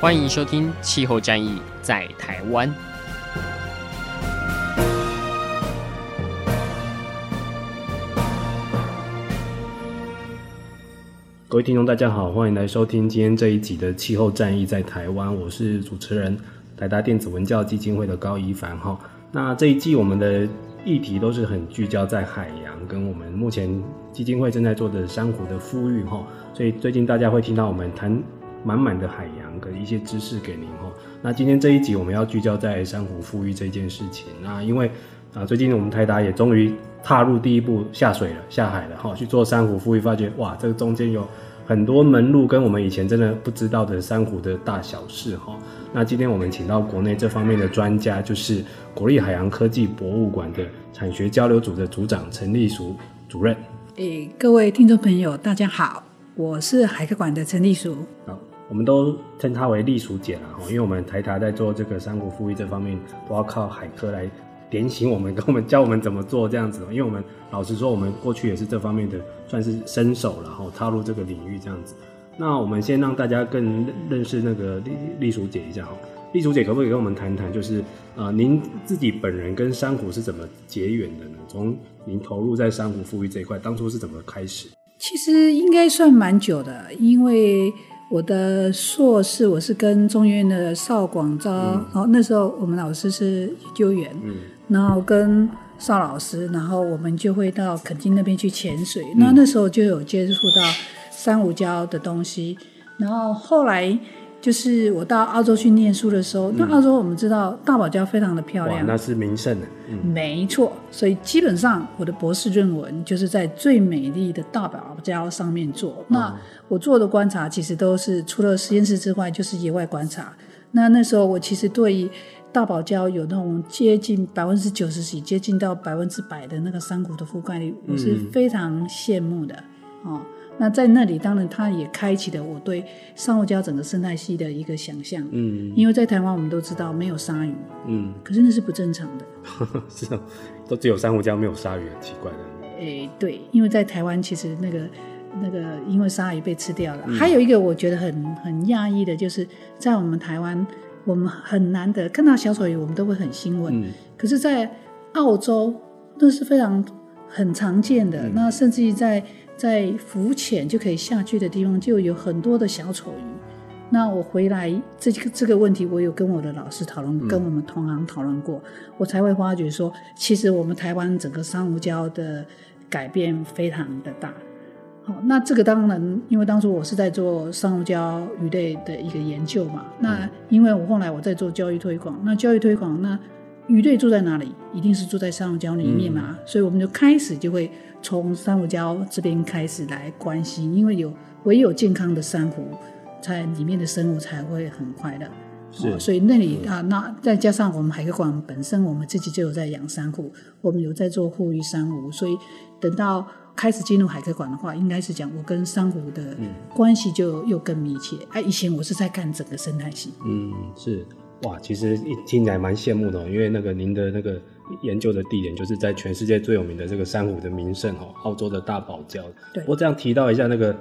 欢迎收听《气候战役在台湾》。各位听众，大家好，欢迎来收听今天这一集的《气候战役在台湾》，我是主持人台达电子文教基金会的高宜帆哈。那这一季我们的议题都是很聚焦在海洋，跟我们目前基金会正在做的珊瑚的复育哈。所以最近大家会听到我们谈满满的海洋跟一些知识给您哈。那今天这一集我们要聚焦在珊瑚复育这件事情。那因为啊，最近我们台达也终于踏入第一步下水了，下海了哈，去做珊瑚复育，发觉哇，这个中间有很多门路跟我们以前真的不知道的珊瑚的大小事哈。那今天我们请到国内这方面的专家，就是国立海洋科技博物馆的产学交流组的组长陈立淑主任。诶，各位听众朋友，大家好，我是海科馆的陈立淑。好，我们都称她为丽淑姐了哈，因为我们台达在做这个珊瑚复育这方面，都要靠海科来点醒我们，跟我们教我们怎么做这样子。因为我们老实说，我们过去也是这方面的。算是新手了哈，踏入这个领域这样子。那我们先让大家更认识那个丽丽淑姐一下哈。丽淑姐可不可以跟我们谈谈，就是、呃，您自己本人跟珊瑚是怎么结缘的呢？从您投入在珊瑚复育这一块，当初是怎么开始？其实应该算蛮久的，因为我的硕士我是跟中研院的邵广昭，然后、嗯、那时候我们老师是研究员，嗯，然后跟。邵老师，然后我们就会到垦丁那边去潜水。那、嗯、那时候就有接触到珊瑚礁的东西。然后后来就是我到澳洲去念书的时候，嗯、那澳洲我们知道大堡礁非常的漂亮，那是名胜的。嗯、没错，所以基本上我的博士论文就是在最美丽的大堡礁上面做。嗯、那我做的观察其实都是除了实验室之外，就是野外观察。那那时候我其实对于。大堡礁有那种接近百分之九十几，接近到百分之百的那个山谷的覆盖率，我是非常羡慕的、嗯、哦。那在那里，当然它也开启了我对珊瑚礁整个生态系的一个想象。嗯，因为在台湾我们都知道没有鲨鱼，嗯，可是那是不正常的。是啊，都只有珊瑚礁没有鲨鱼，很奇怪的。哎、欸，对，因为在台湾其实那个那个因为鲨鱼被吃掉了。嗯、还有一个我觉得很很讶异的，就是在我们台湾。我们很难得看到小丑鱼，我们都会很兴奋。嗯、可是，在澳洲那是非常很常见的。嗯、那甚至于在在浮潜就可以下去的地方，就有很多的小丑鱼。那我回来这个这个问题，我有跟我的老师讨论，嗯、跟我们同行讨论过，我才会发觉说，其实我们台湾整个珊瑚礁的改变非常的大。好，那这个当然，因为当初我是在做珊瑚礁鱼类的一个研究嘛。那因为我后来我在做教育推广，那教育推广，那鱼类住在哪里？一定是住在珊瑚礁里面嘛。嗯、所以我们就开始就会从珊瑚礁这边开始来关心，因为有唯有健康的珊瑚，才里面的生物才会很快乐。是、哦，所以那里啊，那再加上我们海科馆本身，我们自己就有在养珊瑚，我们有在做护育珊瑚，所以等到。开始进入海科馆的话，应该是讲我跟珊瑚的关系就又更密切。哎、嗯，啊、以前我是在干整个生态系。嗯，是哇，其实一听起来蛮羡慕的，因为那个您的那个研究的地点就是在全世界最有名的这个珊瑚的名胜哦，澳洲的大堡礁。对，我这样提到一下那个。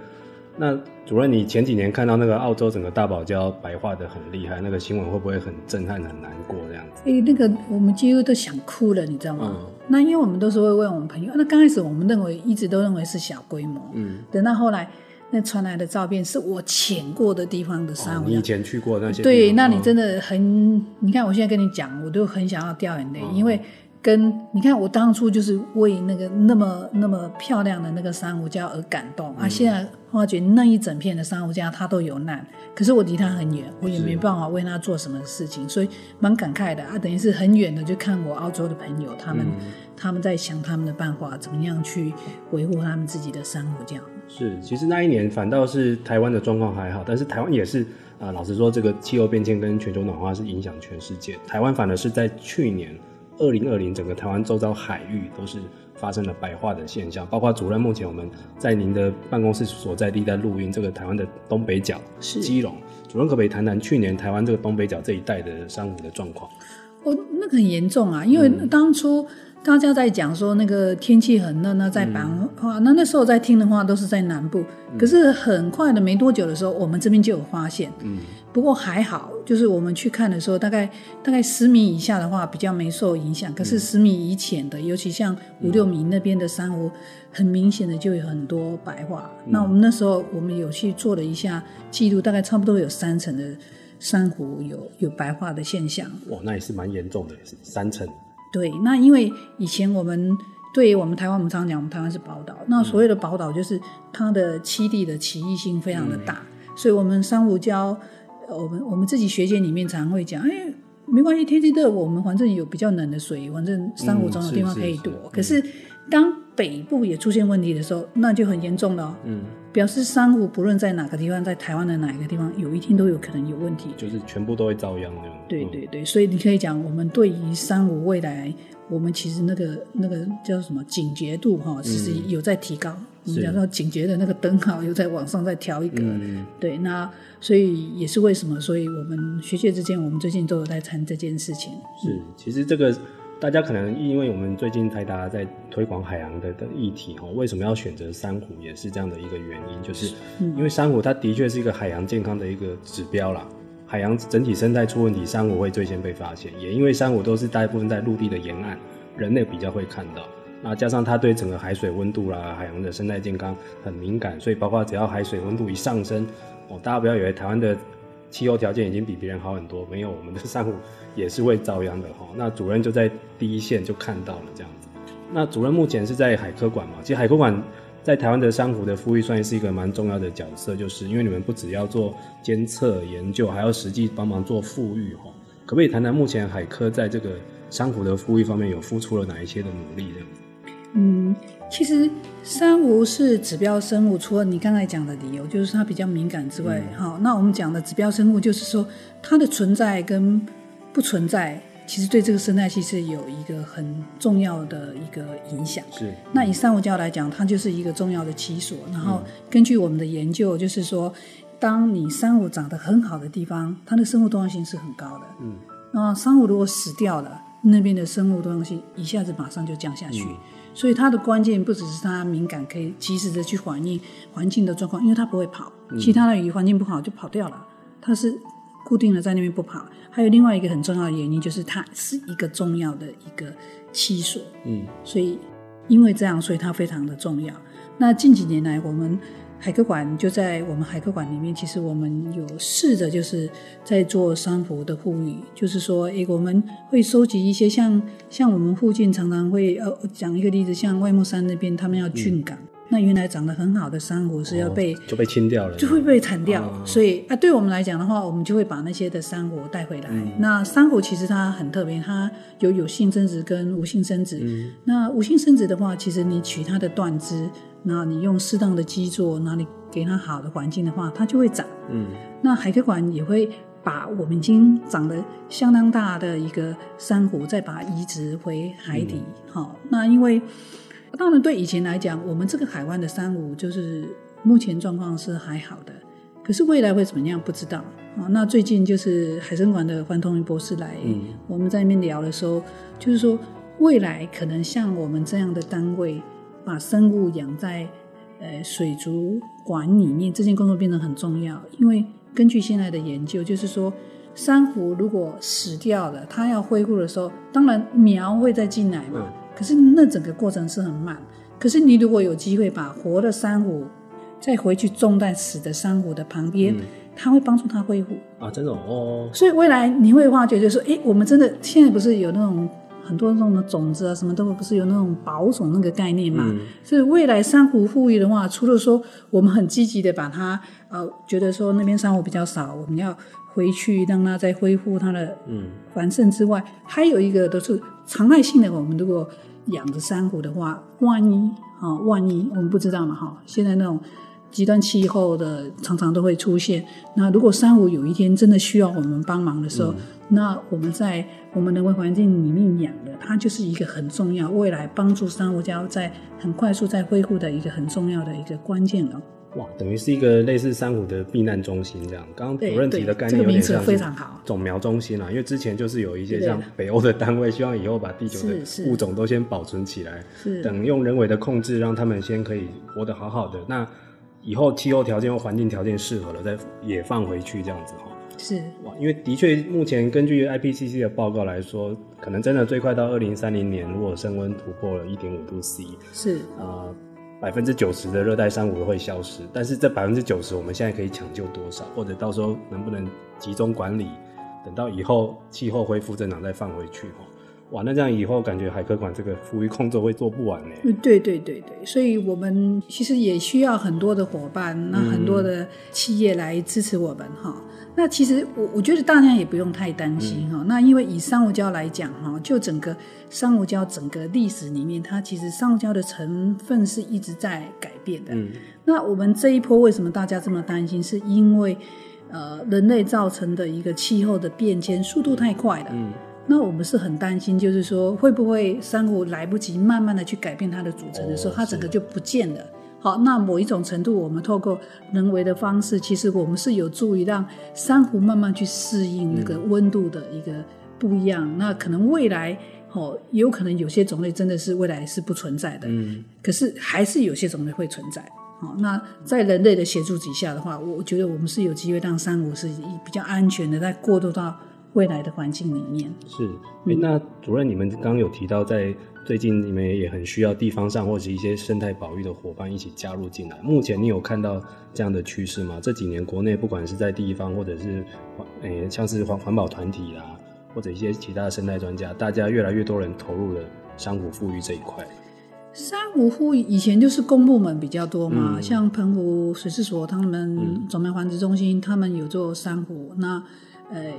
那主任，你前几年看到那个澳洲整个大堡礁白化的很厉害，那个新闻会不会很震撼、很难过这样子？哎、欸，那个我们几乎都想哭了，你知道吗？嗯、那因为我们都是会问我们朋友，那刚开始我们认为一直都认为是小规模，嗯，等到后来那传来的照片是我潜过的地方的珊瑚、哦，你以前去过那些？对，那你真的很，嗯、你看我现在跟你讲，我都很想要掉眼泪，嗯、因为。跟你看，我当初就是为那个那么那么漂亮的那个珊瑚礁而感动、嗯、啊！现在发觉那一整片的珊瑚礁它都有难，可是我离它很远，我也没办法为它做什么事情，所以蛮感慨的啊！等于是很远的就看我澳洲的朋友他们他们在想他们的办法，怎么样去维护他们自己的珊瑚这样。是，其实那一年反倒是台湾的状况还好，但是台湾也是啊、呃，老实说，这个气候变迁跟全球暖化是影响全世界。台湾反而是在去年二零二零，整个台湾周遭海域都是发生了白化的现象，包括主任目前我们在您的办公室所在地在录音，这个台湾的东北角是基隆，主任可不可以谈谈去年台湾这个东北角这一带的珊瑚的状况？哦，那个很严重啊，因为当初。嗯大家在讲说那个天气很热，那在白话，那那时候在听的话都是在南部，嗯、可是很快的没多久的时候，我们这边就有发现。嗯，不过还好，就是我们去看的时候，大概大概十米以下的话比较没受影响，可是十米以前的，尤其像五六米那边的珊瑚，很明显的就有很多白化。嗯、那我们那时候我们有去做了一下记录，大概差不多有三成的珊瑚有有白化的现象。哇，那也是蛮严重的，是三成。对，那因为以前我们对于我们台湾，我们常常讲，我们台湾是宝岛。那所谓的宝岛，就是它的栖地的奇异性非常的大，嗯、所以我们珊瑚礁，我们我们自己学界里面常常会讲，哎，没关系，天气热，我们反正有比较冷的水，反正珊瑚总有地方可以躲。嗯、是是是，可是当北部也出现问题的时候，那就很严重了哦。嗯。表示珊瑚不论在哪个地方，在台湾的哪一个地方，有一天都有可能有问题，就是全部都会遭殃这样。对对对，所以你可以讲，我们对于珊瑚未来，我们其实那个那个叫什么警觉度哈，其实有在提高。嗯、我们讲到警觉的那个灯号有在往上再调一个。嗯、对，那所以也是为什么，所以我们学界之间，我们最近都有在谈这件事情。是，其实这个。大家可能因为我们最近台达在推广海洋的的议题哈，为什么要选择珊瑚，也是这样的一个原因，就是因为珊瑚它的确是一个海洋健康的一个指标啦。海洋整体生态出问题，珊瑚会最先被发现。也因为珊瑚都是大部分在陆地的沿岸，人类比较会看到。那加上它对整个海水温度啦、海洋的生态健康很敏感，所以包括只要海水温度一上升，哦，大家不要以为台湾的气候条件已经比别人好很多，没有，我们的珊瑚。也是会遭殃的哈。那主任就在第一线就看到了这样子。那主任目前是在海科馆嘛？其实海科馆在台湾的珊瑚的复育算是一个蛮重要的角色，就是因为你们不只要做监测研究，还要实际帮忙做复育哈。可不可以谈谈目前海科在这个珊瑚的复育方面有付出了哪一些的努力呢？嗯，其实珊瑚是指标生物，除了你刚才讲的理由，就是它比较敏感之外，好、嗯，那我们讲的指标生物就是说它的存在跟不存在，其实对这个生态系是有一个很重要的一个影响。是，那以珊瑚礁来讲，它就是一个重要的栖所。然后根据我们的研究，就是说，当你珊瑚长得很好的地方，它的生物多样性是很高的。嗯，那珊瑚如果死掉了，那边的生物多样性一下子马上就降下去。嗯，所以它的关键不只是它敏感，可以及时的去反映环境的状况，因为它不会跑。其他的鱼环境不好就跑掉了，它是固定的在那边不跑。还有另外一个很重要的原因，就是它是一个重要的一个栖所，嗯，所以因为这样，所以它非常的重要。那近几年来，我们海科馆就在我们海科馆里面，其实我们有试着就是在做珊瑚的复育，就是说，诶，我们会收集一些像像我们附近常常会呃讲一个例子，像外木山那边他们要浚港。嗯那原来长得很好的珊瑚是要被、哦、就被清掉了，就会被铲掉。哦、所以啊，对我们来讲的话，我们就会把那些的珊瑚带回来。嗯、那珊瑚其实它很特别，它有有性生殖跟无性生殖。嗯、那无性生殖的话，其实你取它的断枝，那你用适当的基座，那你给它好的环境的话，它就会长。嗯。那海科馆也会把我们已经长得相当大的一个珊瑚，再把它移植回海底。好、嗯，那因为。当然，对以前来讲，我们这个海湾的珊瑚就是目前状况是还好的。可是未来会怎么样，不知道啊。那最近就是海生馆的黄同云博士来，嗯、我们在那边聊的时候，就是说未来可能像我们这样的单位，把生物养在呃水族馆里面，这件工作变得很重要。因为根据现在的研究，就是说珊瑚如果死掉了，它要恢复的时候，当然苗会再进来嘛。嗯可是那整个过程是很慢。可是你如果有机会把活的珊瑚再回去种在死的珊瑚的旁边，嗯、它会帮助它恢复啊，这种哦。所以未来你会发觉，就是说，哎，我们真的现在不是有那种很多那种的种子啊，什么都不是有那种保种那个概念嘛？嗯、所以未来珊瑚复育的话，除了说我们很积极的把它呃，觉得说那边珊瑚比较少，我们要回去让它再恢复它的嗯繁盛之外，嗯、还有一个都是常态性的，我们如果养着珊瑚的话，万一啊、哦，万一我们不知道嘛哈、哦，现在那种极端气候的常常都会出现。那如果珊瑚有一天真的需要我们帮忙的时候，嗯、那我们在我们人为环境里面养的，它就是一个很重要，未来帮助珊瑚礁在很快速在恢复的一个很重要的一个关键了。哇，等于是一个类似珊瑚的避难中心这样。刚刚主任提的概念有点像是种苗中心啊，因为之前就是有一些像北欧的单位，希望以后把地球的物种都先保存起来，等用人为的控制，让他们先可以活得好好的。那以后气候条件或环境条件适合了，再也放回去这样子哈。是哇，因为的确目前根据 IPCC 的报告来说，可能真的最快到二零三零年，如果升温突破了一点五度 C，是啊。呃百分之九十的热带珊瑚都会消失，但是这百分之九十，我们现在可以抢救多少？或者到时候能不能集中管理？等到以后气候恢复正常再放回去？哇，那这样以后感觉海科馆这个复育工作会做不完呢？对对对对，所以我们其实也需要很多的伙伴，那很多的企业来支持我们哈。嗯那其实我我觉得大家也不用太担心哈。嗯、那因为以珊瑚礁来讲哈，就整个珊瑚礁整个历史里面，它其实珊瑚礁的成分是一直在改变的。嗯。那我们这一波为什么大家这么担心？是因为呃人类造成的一个气候的变迁速度太快了。嗯。那我们是很担心，就是说会不会珊瑚来不及慢慢的去改变它的组成的时候，哦、它整个就不见了。好，那某一种程度，我们透过人为的方式，其实我们是有助于让珊瑚慢慢去适应那个温度的一个不一样。嗯、那可能未来，哦，有可能有些种类真的是未来是不存在的。嗯。可是还是有些种类会存在。好，那在人类的协助底下的话，我觉得我们是有机会让珊瑚是比较安全的，在过渡到未来的环境里面。是。欸、那主任，你们刚刚有提到在。最近你们也很需要地方上或者一些生态保育的伙伴一起加入进来。目前你有看到这样的趋势吗？这几年国内不管是在地方或者是诶、欸、像是环环保团体啊，或者一些其他的生态专家，大家越来越多人投入了珊瑚富裕这一块。珊瑚复育以前就是公部门比较多嘛，嗯、像澎湖水事所他们种苗繁殖中心，他们有做珊瑚。那呃。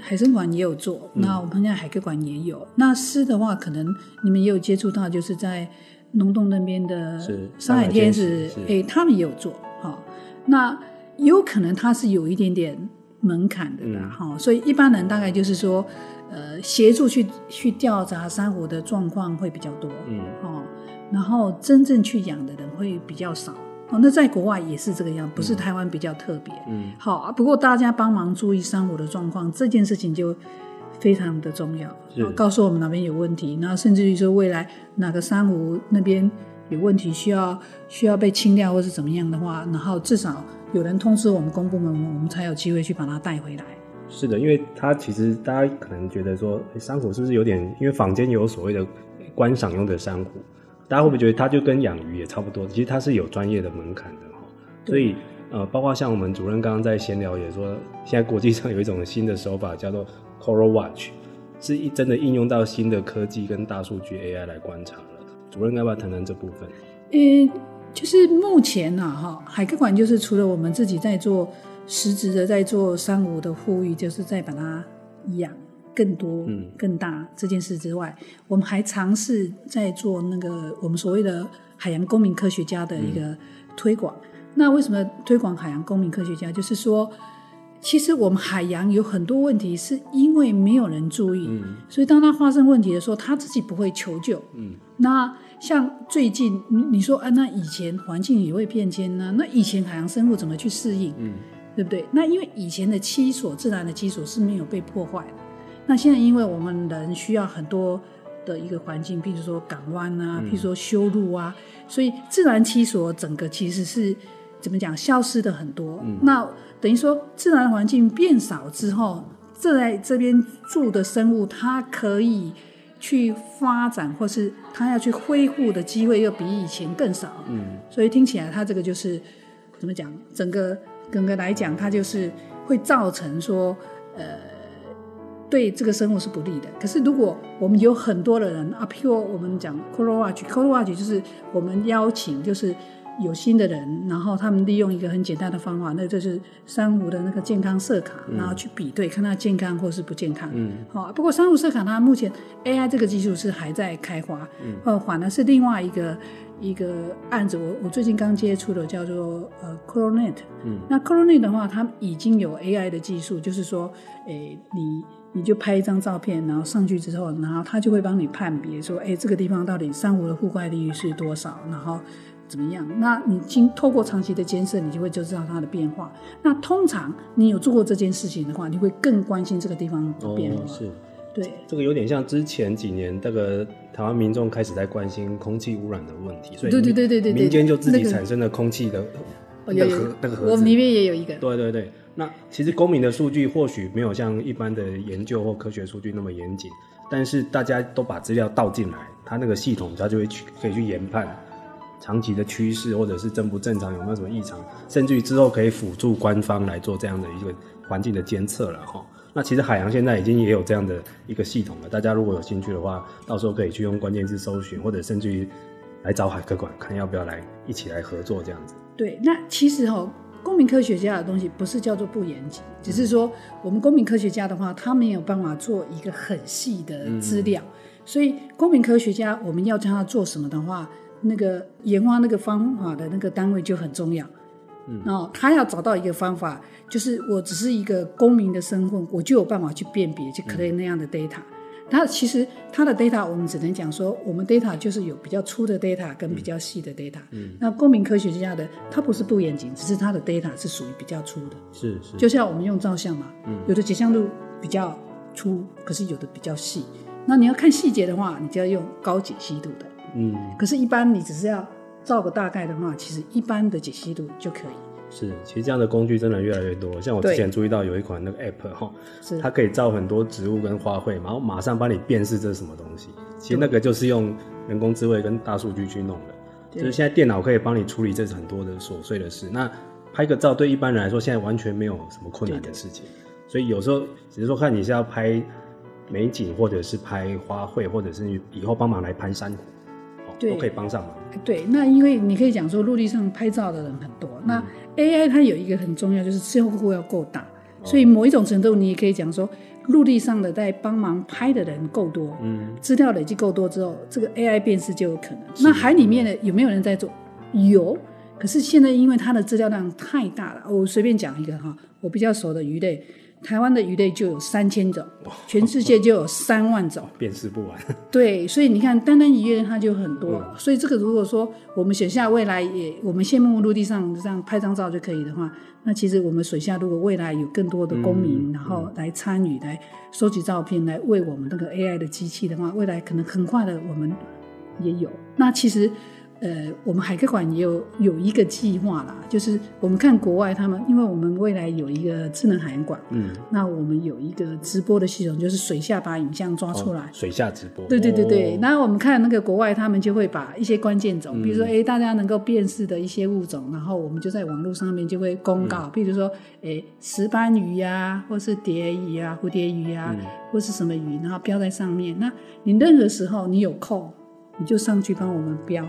海生馆也有做，那我们现在海科馆也有。嗯、那狮的话，可能你们也有接触到，就是在龙洞那边的上海天使，哎、欸，他们也有做。哈，那有可能它是有一点点门槛的啦，哈、嗯。所以一般人大概就是说，呃，协助去去调查珊瑚的状况会比较多，嗯，哦，然后真正去养的人会比较少。哦，那在国外也是这个样，不是台湾比较特别。嗯，好，不过大家帮忙注意珊瑚的状况，这件事情就非常的重要。是告诉我们哪边有问题，然后甚至于说未来哪个珊瑚那边有问题，需要需要被清掉或是怎么样的话，然后至少有人通知我们公部门，我们才有机会去把它带回来。是的，因为它其实大家可能觉得说，珊瑚是不是有点？因为坊间有所谓的观赏用的珊瑚。大家会不会觉得它就跟养鱼也差不多？其实它是有专业的门槛的哈。所以呃，包括像我们主任刚刚在闲聊也说，现在国际上有一种新的手法叫做 Coral Watch，是一真的应用到新的科技跟大数据 AI 来观察了。主任要不要谈谈这部分？嗯，就是目前呢，哈，海科馆就是除了我们自己在做实质的在做珊瑚的复育，就是在把它养。更多、更大这件事之外，嗯、我们还尝试在做那个我们所谓的海洋公民科学家的一个推广。嗯、那为什么推广海洋公民科学家？就是说，其实我们海洋有很多问题，是因为没有人注意，嗯、所以当它发生问题的时候，他自己不会求救。嗯，那像最近你说啊，那以前环境也会变迁呢？那以前海洋生物怎么去适应？嗯，对不对？那因为以前的七所，自然的基础是没有被破坏的。那现在，因为我们人需要很多的一个环境，譬如说港湾啊，譬如说修路啊，嗯、所以自然栖所整个其实是怎么讲，消失的很多。嗯、那等于说，自然环境变少之后，这在这边住的生物，它可以去发展，或是它要去恢复的机会，又比以前更少。嗯，所以听起来，它这个就是怎么讲，整个整个来讲，它就是会造成说，呃。对这个生物是不利的。可是如果我们有很多的人啊，譬如我们讲 Coral Watch，Coral Watch 就是我们邀请，就是有心的人，然后他们利用一个很简单的方法，那就是珊瑚的那个健康色卡，嗯、然后去比对看它健康或是不健康。嗯，好，不过珊瑚色卡它目前 AI 这个技术是还在开花，嗯，呃，反而是另外一个一个案子，我我最近刚接触的叫做呃 ColourNet，嗯，那 ColourNet 的话，它已经有 AI 的技术，就是说，诶，你。你就拍一张照片，然后上去之后，然后它就会帮你判别说，哎，这个地方到底珊瑚的覆盖率是多少，然后怎么样？那你经透过长期的监测，你就会就知道它的变化。那通常你有做过这件事情的话，你会更关心这个地方的变化。哦、是，对，这个有点像之前几年那个台湾民众开始在关心空气污染的问题，所以对对对对对，民间就自己产生了空气的那个盒那个盒子，我们里面也有一个。对对对。那其实公民的数据或许没有像一般的研究或科学数据那么严谨，但是大家都把资料倒进来，它那个系统它就会去可以去研判长期的趋势，或者是正不正常，有没有什么异常，甚至于之后可以辅助官方来做这样的一个环境的监测了哈。那其实海洋现在已经也有这样的一个系统了，大家如果有兴趣的话，到时候可以去用关键字搜寻，或者甚至于来找海科馆看要不要来一起来合作这样子。对，那其实哈。公民科学家的东西不是叫做不严谨，只是说我们公民科学家的话，他没有办法做一个很细的资料，嗯、所以公民科学家我们要叫他做什么的话，那个研发那个方法的那个单位就很重要。嗯，然后他要找到一个方法，就是我只是一个公民的身份，我就有办法去辨别，就可以那样的 data。嗯它其实它的 data 我们只能讲说，我们 data 就是有比较粗的 data 跟比较细的 data。嗯。那公民科学家的它不是不严谨，只是它的 data 是属于比较粗的。是是。就像我们用照相嘛，嗯，有的解像度比较粗，可是有的比较细。那你要看细节的话，你就要用高解析度的。嗯。可是，一般你只是要照个大概的话，其实一般的解析度就可以。是，其实这样的工具真的越来越多。像我之前注意到有一款那个 app 哈，它可以照很多植物跟花卉，然后马上帮你辨识这是什么东西。其实那个就是用人工智慧跟大数据去弄的。就是现在电脑可以帮你处理这很多的琐碎的事。那拍个照对一般人来说，现在完全没有什么困难的事情。所以有时候只是说看你是要拍美景，或者是拍花卉，或者是以后帮忙来拍珊瑚。都可以帮上忙。对，那因为你可以讲说，陆地上拍照的人很多，嗯、那 AI 它有一个很重要，就是资料库要够大，哦、所以某一种程度，你也可以讲说，陆地上的在帮忙拍的人够多，嗯，资料累积够多之后，这个 AI 辨识就有可能。那海里面的有没有人在做？有，可是现在因为它的资料量太大了，我随便讲一个哈，我比较熟的鱼类。台湾的鱼类就有三千种，全世界就有三万种，辨识不完。对，所以你看，单单鱼类它就很多。嗯、所以这个如果说我们水下未来也，我们羡慕陆地上这样拍张照就可以的话，那其实我们水下如果未来有更多的公民，嗯、然后来参与、来收集照片、来为我们那个 AI 的机器的话，未来可能很快的我们也有。那其实。呃，我们海科馆也有有一个计划啦，就是我们看国外他们，因为我们未来有一个智能海洋馆，嗯，那我们有一个直播的系统，就是水下把影像抓出来，哦、水下直播，对对对对。那、哦、我们看那个国外，他们就会把一些关键种，比如说哎，大家能够辨识的一些物种，然后我们就在网络上面就会公告，比、嗯、如说哎，石斑鱼呀、啊，或是蝶鱼啊，蝴蝶鱼啊，嗯、或是什么鱼，然后标在上面。那你任何时候你有空，你就上去帮我们标。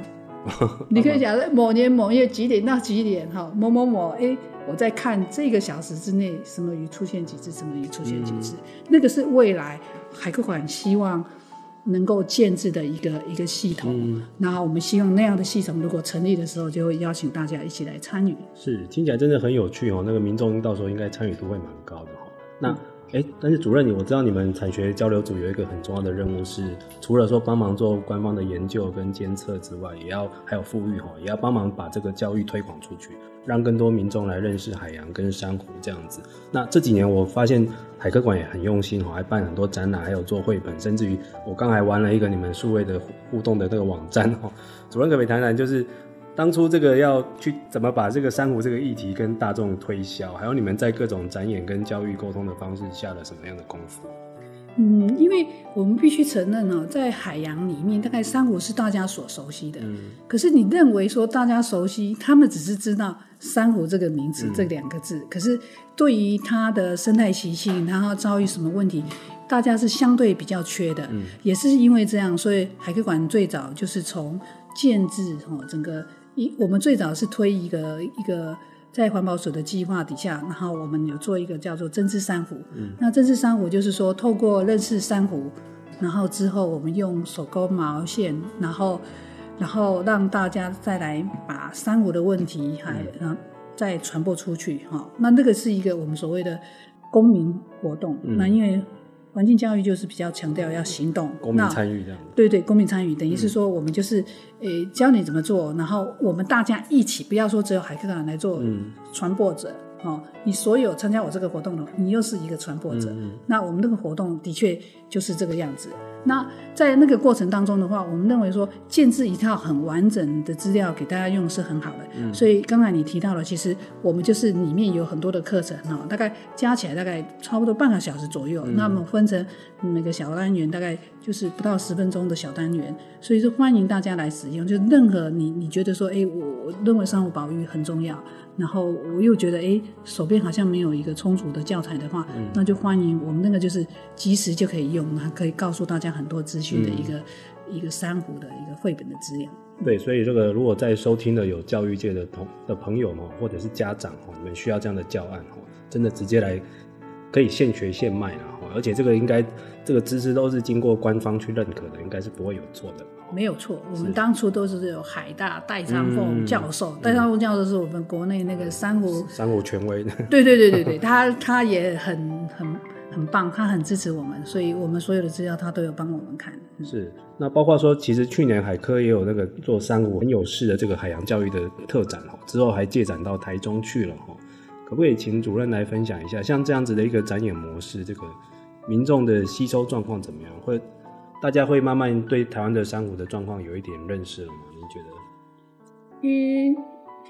你可以讲某年某月几点到几点哈，某某某哎，我在看这个小时之内什么鱼出现几只，什么鱼出现几只，嗯、那个是未来海科馆希望能够建制的一个一个系统。嗯、然后我们希望那样的系统如果成立的时候，就会邀请大家一起来参与。是，听起来真的很有趣哦。那个民众到时候应该参与度会蛮高的哈。那。嗯哎，但是主任，你我知道你们产学交流组有一个很重要的任务是，除了说帮忙做官方的研究跟监测之外，也要还有复育哈，也要帮忙把这个教育推广出去，让更多民众来认识海洋跟珊瑚这样子。那这几年我发现海科馆也很用心哈，还办很多展览，还有做绘本，甚至于我刚才玩了一个你们数位的互动的那个网站哈。主任可不可以谈谈就是？当初这个要去怎么把这个珊瑚这个议题跟大众推销，还有你们在各种展演跟教育沟通的方式下了什么样的功夫？嗯，因为我们必须承认哦，在海洋里面，大概珊瑚是大家所熟悉的。嗯。可是你认为说大家熟悉，他们只是知道珊瑚这个名词、嗯、这两个字，可是对于它的生态习性，然后遭遇什么问题，大家是相对比较缺的。嗯。也是因为这样，所以海科馆最早就是从建制哦整个。一我们最早是推一个一个在环保署的计划底下，然后我们有做一个叫做针织珊瑚。嗯，那针织珊瑚就是说，透过认识珊瑚，然后之后我们用手工毛线，然后然后让大家再来把珊瑚的问题还然后再传播出去哈。那那个是一个我们所谓的公民活动。嗯，那因为。环境教育就是比较强调要行动，公民参与这样。对对，公民参与等于是说，我们就是诶、嗯欸、教你怎么做，然后我们大家一起，不要说只有海克团来做传播者。嗯哦，你所有参加我这个活动的，你又是一个传播者。嗯嗯，那我们这个活动的确就是这个样子。那在那个过程当中的话，我们认为说建制一套很完整的资料给大家用是很好的。嗯、所以刚才你提到了，其实我们就是里面有很多的课程哈，大概加起来大概差不多半个小时左右。嗯、那么分成每个小单元，大概就是不到十分钟的小单元。所以说欢迎大家来使用。就任何你你觉得说，哎，我认为商务保育很重要。然后我又觉得，哎，手边好像没有一个充足的教材的话，嗯、那就欢迎我们那个就是及时就可以用，还可以告诉大家很多资讯的一个、嗯、一个珊瑚的一个绘本的资料。对，所以这个如果在收听的有教育界的同的朋友呢，或者是家长哈，你们需要这样的教案哈，真的直接来可以现学现卖了哈，而且这个应该这个知识都是经过官方去认可的，应该是不会有错的。没有错，我们当初都是有海大戴昌凤教授，嗯、戴昌凤教授是我们国内那个珊瑚珊瑚权威 的。对对对对对，他他也很很很棒，他很支持我们，所以我们所有的资料他都有帮我们看。是，那包括说，其实去年海科也有那个做珊瑚很有事的这个海洋教育的特展哦，之后还借展到台中去了哈，可不可以请主任来分享一下，像这样子的一个展演模式，这个民众的吸收状况怎么样？会？大家会慢慢对台湾的珊瑚的状况有一点认识了吗？您觉得？嗯，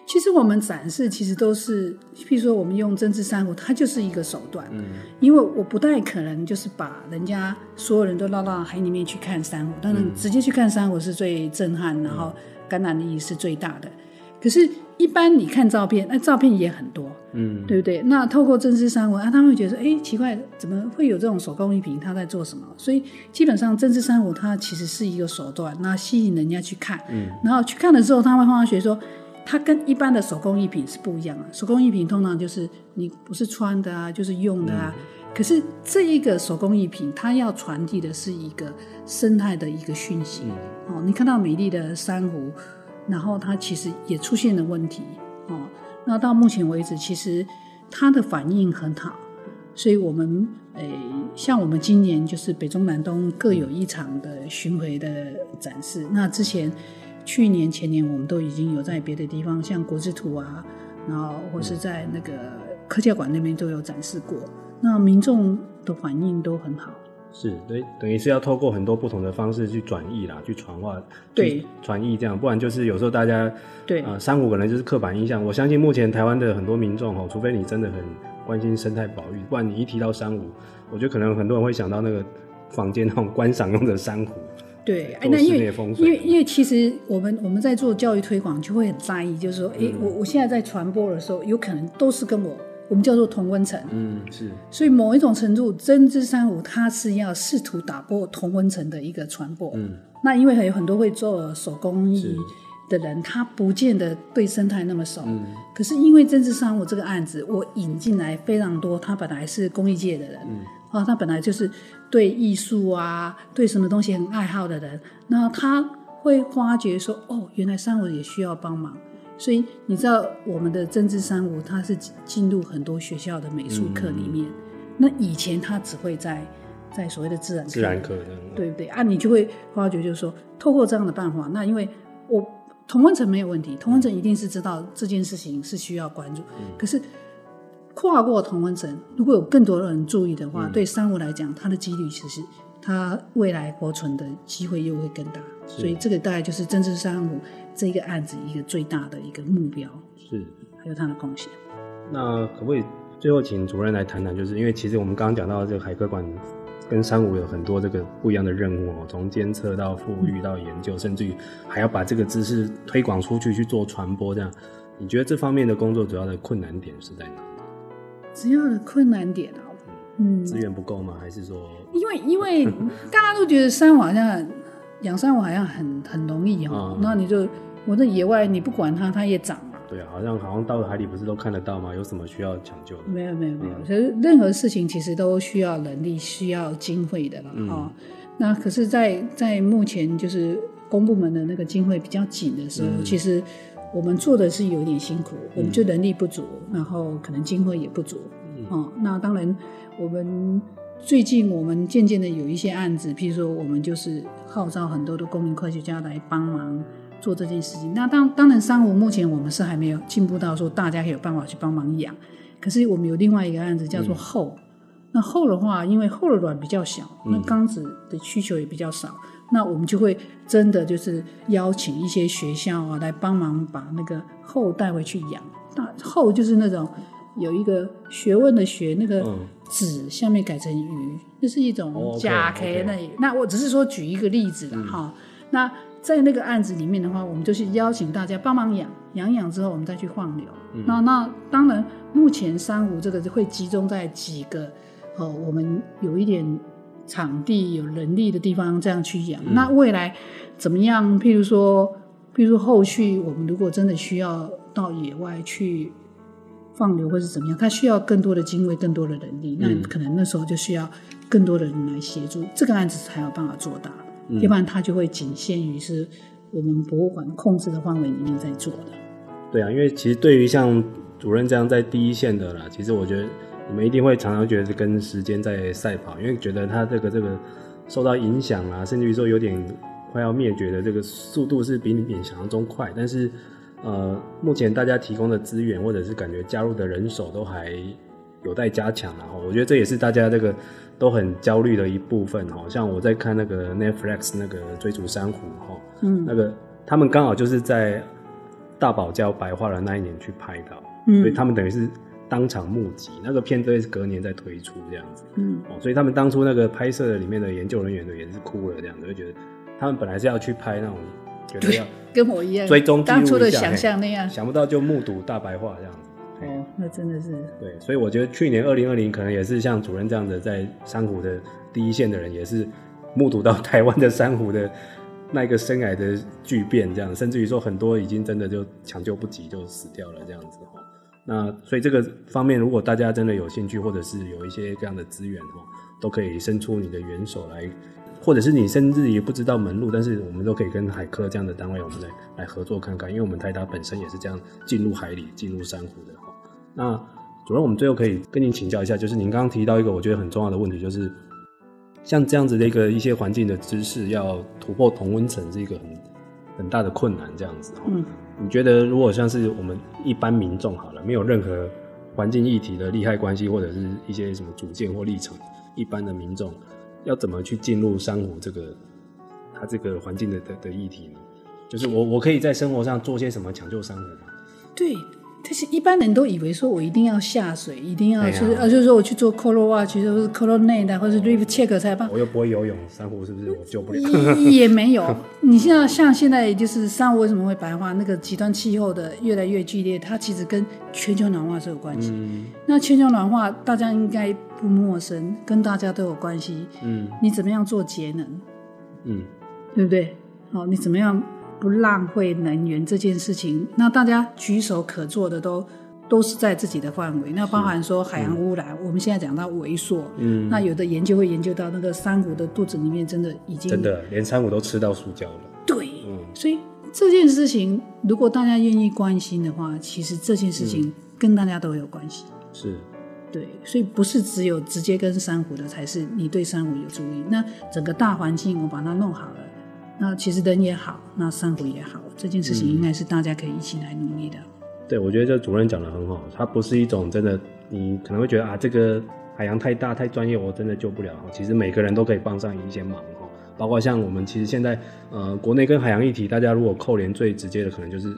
其实我们展示其实都是，譬如说我们用针织珊瑚，它就是一个手段。嗯，因为我不太可能就是把人家所有人都拉到海里面去看珊瑚，当然直接去看珊瑚是最震撼，嗯、然后感染力是最大的。可是，一般你看照片，那照片也很多，嗯，对不对？那透过真丝珊瑚啊，他们会觉得说，哎，奇怪，怎么会有这种手工艺品？他在做什么？所以，基本上真丝珊瑚它其实是一个手段，那吸引人家去看，嗯，然后去看了之后，他会发觉说，它跟一般的手工艺品是不一样的。手工艺品通常就是你不是穿的啊，就是用的啊。嗯、可是这一个手工艺品，它要传递的是一个生态的一个讯息。嗯、哦，你看到美丽的珊瑚。然后它其实也出现了问题哦。那到目前为止，其实它的反应很好，所以我们诶，像我们今年就是北中南东各有一场的巡回的展示。那之前去年前年我们都已经有在别的地方，像国之图啊，然后或是在那个科教馆那边都有展示过。那民众的反应都很好。是，对，等于是要透过很多不同的方式去转译啦，去传话，对，传译这样，不然就是有时候大家，对，呃，珊瑚可能就是刻板印象。我相信目前台湾的很多民众哦，除非你真的很关心生态保育，不然你一提到珊瑚，我觉得可能很多人会想到那个房间那种观赏用的珊瑚。对，哎，那因为因为因为其实我们我们在做教育推广，就会很在意，就是说，哎、嗯，我我现在在传播的时候，有可能都是跟我。我们叫做同温层，嗯，是，所以某一种程度，针织珊瑚它是要试图打破同温层的一个传播，嗯，那因为还有很多会做手工艺的人，他不见得对生态那么熟，嗯，可是因为针织珊瑚这个案子，我引进来非常多，他本来是工艺界的人，嗯，啊，他本来就是对艺术啊，对什么东西很爱好的人，那他会发觉说，哦，原来珊瑚也需要帮忙。所以你知道我们的针织珊瑚，它是进入很多学校的美术课里面。嗯、那以前它只会在在所谓的自然课，自然课，对不对啊？你就会发觉，就是说，透过这样的办法，那因为我同温层没有问题，同温层一定是知道这件事情是需要关注。嗯、可是跨过同温层，如果有更多的人注意的话，嗯、对珊瑚来讲，它的几率其实它未来活存的机会又会更大。所以这个大概就是针织珊瑚。这个案子一个最大的一个目标是，还有他的贡献。那可不可以最后请主任来谈谈？就是因为其实我们刚刚讲到这个海科馆跟三五有很多这个不一样的任务哦，从监测到复育到研究，嗯、甚至于还要把这个知识推广出去去做传播。这样，你觉得这方面的工作主要的困难点是在哪里？主要的困难点啊，嗯，资源不够吗？还是说？因为因为 大家都觉得三五好像养三五好像很很容易哈，那、嗯、你就。我在野外你不管它，它也长嘛。对啊，好像好像到了海里不是都看得到吗？有什么需要抢救的？没有没有没有，其实、嗯、任何事情其实都需要人力，需要经费的了啊、嗯哦。那可是在，在在目前就是公部门的那个经费比较紧的时候，嗯、其实我们做的是有点辛苦，我们就人力不足，嗯、然后可能经费也不足。嗯、哦，那当然我们最近我们渐渐的有一些案子，譬如说我们就是号召很多的公民科学家来帮忙。做这件事情，那当当然，珊瑚目前我们是还没有进步到说大家可以有办法去帮忙养。可是我们有另外一个案子叫做后，嗯、那后的话，因为后的卵比较小，那缸子的需求也比较少，嗯、那我们就会真的就是邀请一些学校啊来帮忙把那个后带回去养。那后就是那种有一个学问的学，那个子下面改成鱼，这、嗯、是一种甲 K 那。那我只是说举一个例子了哈、嗯。那在那个案子里面的话，我们就是邀请大家帮忙养，养养之后我们再去放流。嗯、那那当然，目前珊瑚这个会集中在几个，哦，我们有一点场地、有人力的地方这样去养。嗯、那未来怎么样？譬如说，譬如说后续我们如果真的需要到野外去放流，或是怎么样，它需要更多的经费、更多的人力，嗯、那可能那时候就需要更多的人来协助，这个案子才有办法做大。要不然它就会仅限于是我们博物馆控制的范围里面在做的。对啊，因为其实对于像主任这样在第一线的啦，其实我觉得你们一定会常常觉得跟时间在赛跑，因为觉得它这个这个受到影响啊，甚至于说有点快要灭绝的这个速度是比你想象中快。但是呃，目前大家提供的资源或者是感觉加入的人手都还有待加强，然后我觉得这也是大家这个。都很焦虑的一部分，好像我在看那个 Netflix 那个追逐珊瑚，哈，嗯，那个他们刚好就是在大堡礁白化的那一年去拍到，嗯，所以他们等于是当场目击，那个片子是隔年再推出这样子，嗯，哦，所以他们当初那个拍摄的里面的研究人员也是哭了这样子，就觉得他们本来是要去拍那种，觉得要 跟我一样追踪当初的想象那样，想不到就目睹大白化这样子。哦，那真的是对，所以我觉得去年二零二零可能也是像主任这样的在珊瑚的第一线的人，也是目睹到 台湾的珊瑚的那个生涯的巨变，这样，甚至于说很多已经真的就抢救不及就死掉了这样子哈。那所以这个方面，如果大家真的有兴趣，或者是有一些这样的资源哈，都可以伸出你的援手来，或者是你甚至也不知道门路，但是我们都可以跟海科这样的单位，我们来来合作看看，因为我们台达本身也是这样进入海里、进入珊瑚的哈。那主任，我们最后可以跟您请教一下，就是您刚刚提到一个我觉得很重要的问题，就是像这样子的一个一些环境的知识，要突破同温层是一个很很大的困难，这样子。嗯，你觉得如果像是我们一般民众好了，没有任何环境议题的利害关系，或者是一些什么主见或立场，一般的民众要怎么去进入珊瑚这个它这个环境的的的议题呢？就是我我可以在生活上做些什么抢救珊瑚吗？对。但是一般人都以为说，我一定要下水，一定要就是呃，就是说我去做 Coral Watch，就是 Coral Net 或者 Reef Check 才办。我又不会游泳，珊瑚是不是我救不了？也没有。你现在像现在就是珊瑚为什么会白化？那个极端气候的越来越剧烈，它其实跟全球暖化是有关系。嗯。那全球暖化大家应该不陌生，跟大家都有关系。嗯。你怎么样做节能？嗯，对不对？好，你怎么样？不浪费能源这件事情，那大家举手可做的都都是在自己的范围。那包含说海洋污染，嗯、我们现在讲到猥琐，嗯，那有的研究会研究到那个珊瑚的肚子里面真的已经真的连珊瑚都吃到塑胶了。对，嗯，所以这件事情如果大家愿意关心的话，其实这件事情跟大家都有关系。是，对，所以不是只有直接跟珊瑚的才是你对珊瑚有注意。那整个大环境我把它弄好了。那其实人也好，那珊瑚也好，这件事情应该是大家可以一起来努力的。嗯、对，我觉得这主任讲的很好，它不是一种真的，你可能会觉得啊，这个海洋太大太专业，我真的救不了。其实每个人都可以帮上一些忙哈，包括像我们其实现在呃，国内跟海洋议题，大家如果扣连最直接的，可能就是。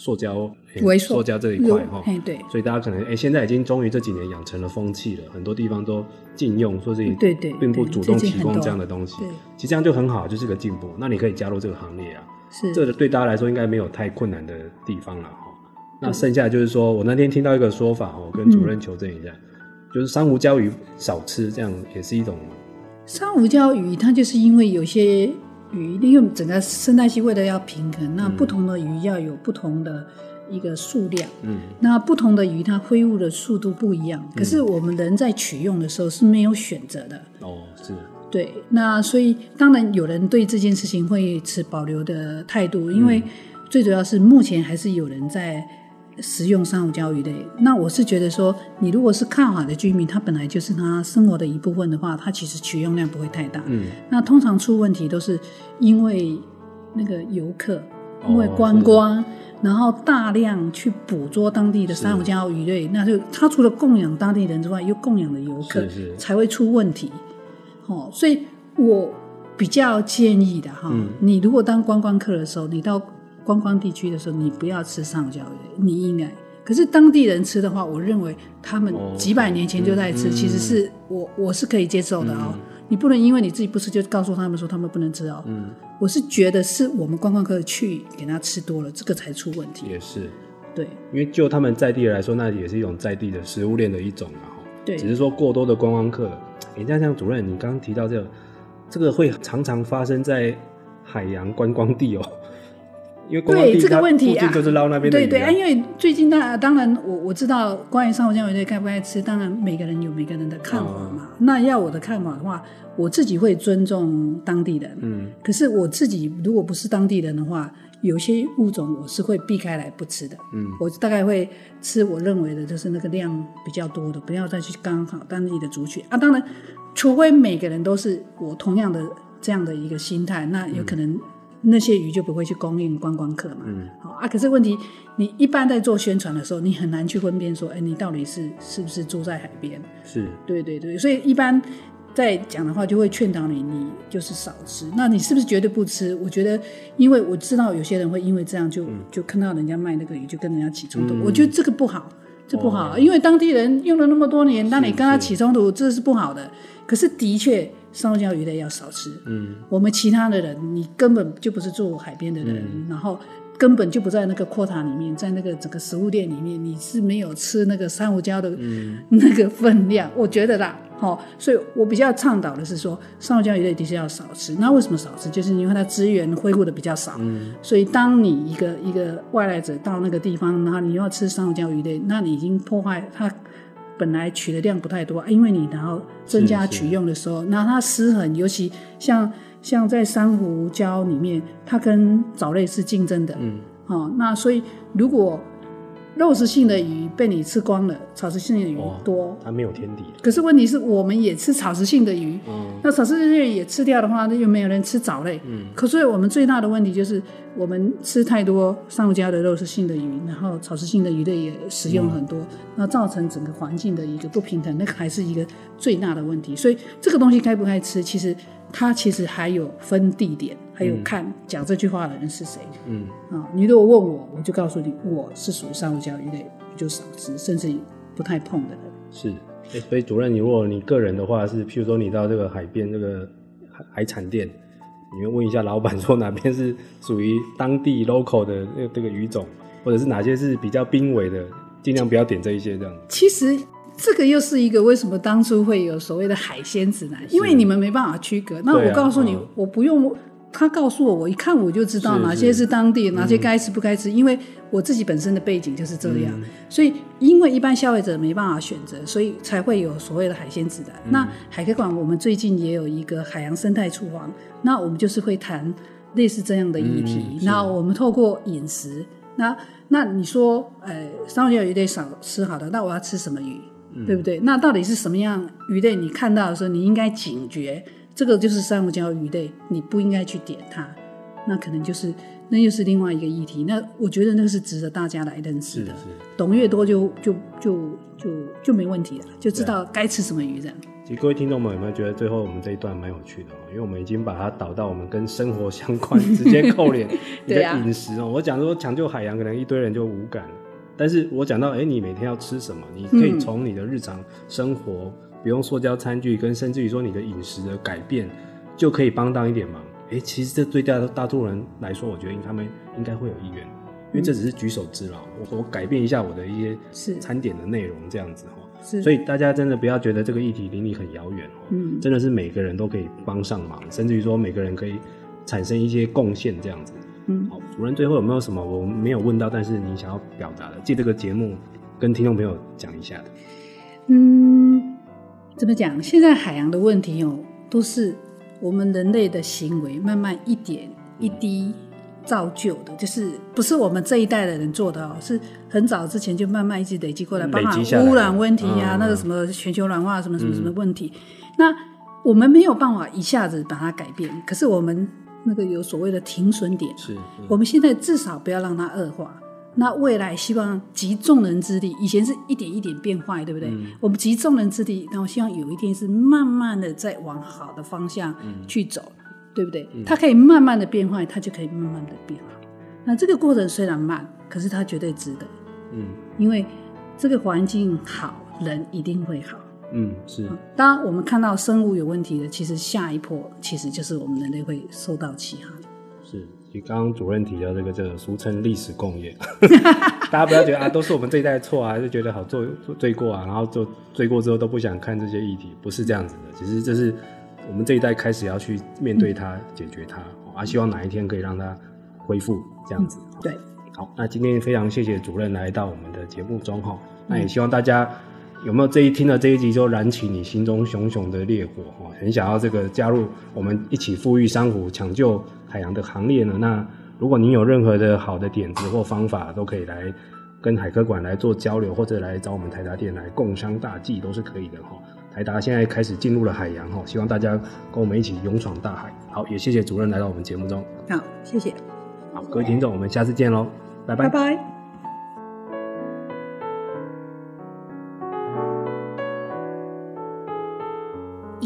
塑胶，欸、塑。胶这一块哈，对，所以大家可能哎、欸，现在已经终于这几年养成了风气了，很多地方都禁用，说自己对对，并不主动提供这样的东西，其实这样就很好，就是个进步。那你可以加入这个行列啊，是，这个对大家来说应该没有太困难的地方了哈。那剩下就是说我那天听到一个说法哦，跟主任求证一下，嗯、就是珊瑚礁鱼少吃，这样也是一种。珊瑚礁鱼它就是因为有些鱼，因为整个生态系为了要平衡，那不同的鱼要有不同的一个数量，嗯，那不同的鱼它恢复的速度不一样，可是我们人在取用的时候是没有选择的，哦，是，对，那所以当然有人对这件事情会持保留的态度，因为最主要是目前还是有人在。食用珊瑚礁鱼类，那我是觉得说，你如果是靠海的居民，他本来就是他生活的一部分的话，他其实取用量不会太大。嗯，那通常出问题都是因为那个游客，因为观光，哦、然后大量去捕捉当地的珊瑚礁鱼类，那就他除了供养当地人之外，又供养了游客，是是才会出问题。哦，所以我比较建议的哈，嗯、你如果当观光客的时候，你到。观光地区的时候，你不要吃珊瑚礁鱼，你应该。可是当地人吃的话，我认为他们几百年前就在吃，哦嗯、其实是我我是可以接受的哦。嗯、你不能因为你自己不吃，就告诉他们说他们不能吃哦。嗯，我是觉得是我们观光客去给他吃多了，这个才出问题。也是，对，因为就他们在地来说，那也是一种在地的食物链的一种啊。对，只是说过多的观光客，人家像主任，你刚刚提到这个，这个会常常发生在海洋观光地哦。因为对这个问题啊，就是捞那边的啊，对对啊，因为最近那当然我我知道关于珊瑚礁鱼类该不该吃，当然每个人有每个人的看法嘛。哦、那要我的看法的话，我自己会尊重当地人。嗯，可是我自己如果不是当地人的话，有些物种我是会避开来不吃的。嗯，我大概会吃我认为的就是那个量比较多的，不要再去刚好当地的族群啊。当然，除非每个人都是我同样的这样的一个心态，那有可能。那些鱼就不会去供应观光客嘛？嗯，好啊。可是问题，你一般在做宣传的时候，你很难去分辨说，哎，你到底是是不是住在海边？是，对对对。所以一般在讲的话，就会劝导你，你就是少吃。那你是不是绝对不吃？我觉得，因为我知道有些人会因为这样就、嗯、就看到人家卖那个鱼，就跟人家起冲突。嗯、我觉得这个不好，这不好，哦、因为当地人用了那么多年，那你跟他起冲突，这是不好的。可是的确。珊瑚礁鱼类要少吃。嗯，我们其他的人，你根本就不是住海边的人，嗯、然后根本就不在那个 quota 里面，在那个整个食物链里面，你是没有吃那个珊瑚礁的那个分量。嗯、我觉得啦，哦，所以我比较倡导的是说，珊瑚礁鱼类的确要少吃。那为什么少吃？就是因为它资源恢复的比较少。嗯，所以当你一个一个外来者到那个地方，然后你要吃珊瑚礁鱼类，那你已经破坏它。本来取的量不太多，因为你然后增加取用的时候，那它失衡，尤其像像在珊瑚礁里面，它跟藻类是竞争的，嗯，哦，那所以如果。肉食性的鱼被你吃光了，草食性的鱼多，它没有天敌。可是问题是我们也吃草食性的鱼，嗯，那草食性的鱼也吃掉的话，那又没有人吃藻类，嗯。可是我们最大的问题就是我们吃太多上家的肉食性的鱼，然后草食性的鱼类也食用很多，嗯、那造成整个环境的一个不平衡，那个还是一个最大的问题。所以这个东西该不该吃，其实它其实还有分地点。还有看讲这句话的人是谁？嗯啊，你如果问我，我就告诉你，我是属于珊瑚礁鱼类，就少吃，甚至不太碰的人。是，欸、所以主任，你如果你个人的话是，譬如说你到这个海边这个海海产店，你会问一下老板说哪边是属于当地 local 的这个这个鱼种，或者是哪些是比较濒危的，尽量不要点这一些这样。其实这个又是一个为什么当初会有所谓的海鲜指南？因为你们没办法区隔。那我告诉你，啊嗯、我不用。他告诉我，我一看我就知道哪些是当地，哪些该吃不该吃，嗯、因为我自己本身的背景就是这样，嗯、所以因为一般消费者没办法选择，所以才会有所谓的海鲜指南。嗯、那海科馆我们最近也有一个海洋生态厨房，那我们就是会谈类似这样的议题。嗯、那我们透过饮食，那那你说，呃，珊瑚礁鱼类少吃好的，那我要吃什么鱼，嗯、对不对？那到底是什么样鱼类？你看到的时候，你应该警觉。这个就是珊瑚礁鱼类，你不应该去点它，那可能就是那又是另外一个议题。那我觉得那个是值得大家来认识的，是是懂越多就就就就就没问题了，就知道该吃什么鱼这样。其实各位听众们有没有觉得最后我们这一段蛮有趣的？因为我们已经把它导到我们跟生活相关，直接扣连 你的饮食哦。啊、我讲说抢救海洋，可能一堆人就无感了，但是我讲到哎，你每天要吃什么？你可以从你的日常生活。嗯不用塑胶餐具，跟甚至于说你的饮食的改变，就可以帮到一点忙。哎、欸，其实这对大大多数人来说，我觉得他们应该会有意愿，因为这只是举手之劳，我我改变一下我的一些餐点的内容，这样子哈。是，所以大家真的不要觉得这个议题离你很遥远哦，嗯，真的是每个人都可以帮上忙，甚至于说每个人可以产生一些贡献这样子。嗯，好，主任最后有没有什么我没有问到，但是你想要表达的，借这个节目跟听众朋友讲一下的？嗯，怎么讲？现在海洋的问题哦，都是我们人类的行为慢慢一点一滴造就的，就是不是我们这一代的人做的哦，是很早之前就慢慢一直累积过来，包含污染问题呀、啊，那个什么全球暖化什么什么什么问题，嗯、那我们没有办法一下子把它改变，可是我们那个有所谓的停损点，是，我们现在至少不要让它恶化。那未来希望集众人之力，以前是一点一点变坏，对不对？嗯、我们集众人之力，然后希望有一天是慢慢的在往好的方向去走，嗯、对不对？嗯、它可以慢慢的变坏，它就可以慢慢的变好。那这个过程虽然慢，可是它绝对值得。嗯，因为这个环境好，人一定会好。嗯，是。当我们看到生物有问题的，其实下一波其实就是我们人类会受到其害。是。你刚刚主任提到这个，这个俗称历史共业，大家不要觉得啊，都是我们这一代错啊，就觉得好做罪过啊，然后做罪过之后都不想看这些议题，不是这样子的。其实这是我们这一代开始要去面对它、嗯、解决它，啊，希望哪一天可以让它恢复这样子。嗯、对，好，那今天非常谢谢主任来到我们的节目中哈，那也希望大家有没有这一听了这一集就燃起你心中熊熊的烈火哈，很想要这个加入我们一起富裕珊瑚、抢救。海洋的行列呢？那如果您有任何的好的点子或方法，都可以来跟海科馆来做交流，或者来找我们台达店来共商大计，都是可以的哈。台达现在开始进入了海洋哈，希望大家跟我们一起勇闯大海。好，也谢谢主任来到我们节目中。好，谢谢。好，各位听众，我们下次见喽，拜拜。拜拜。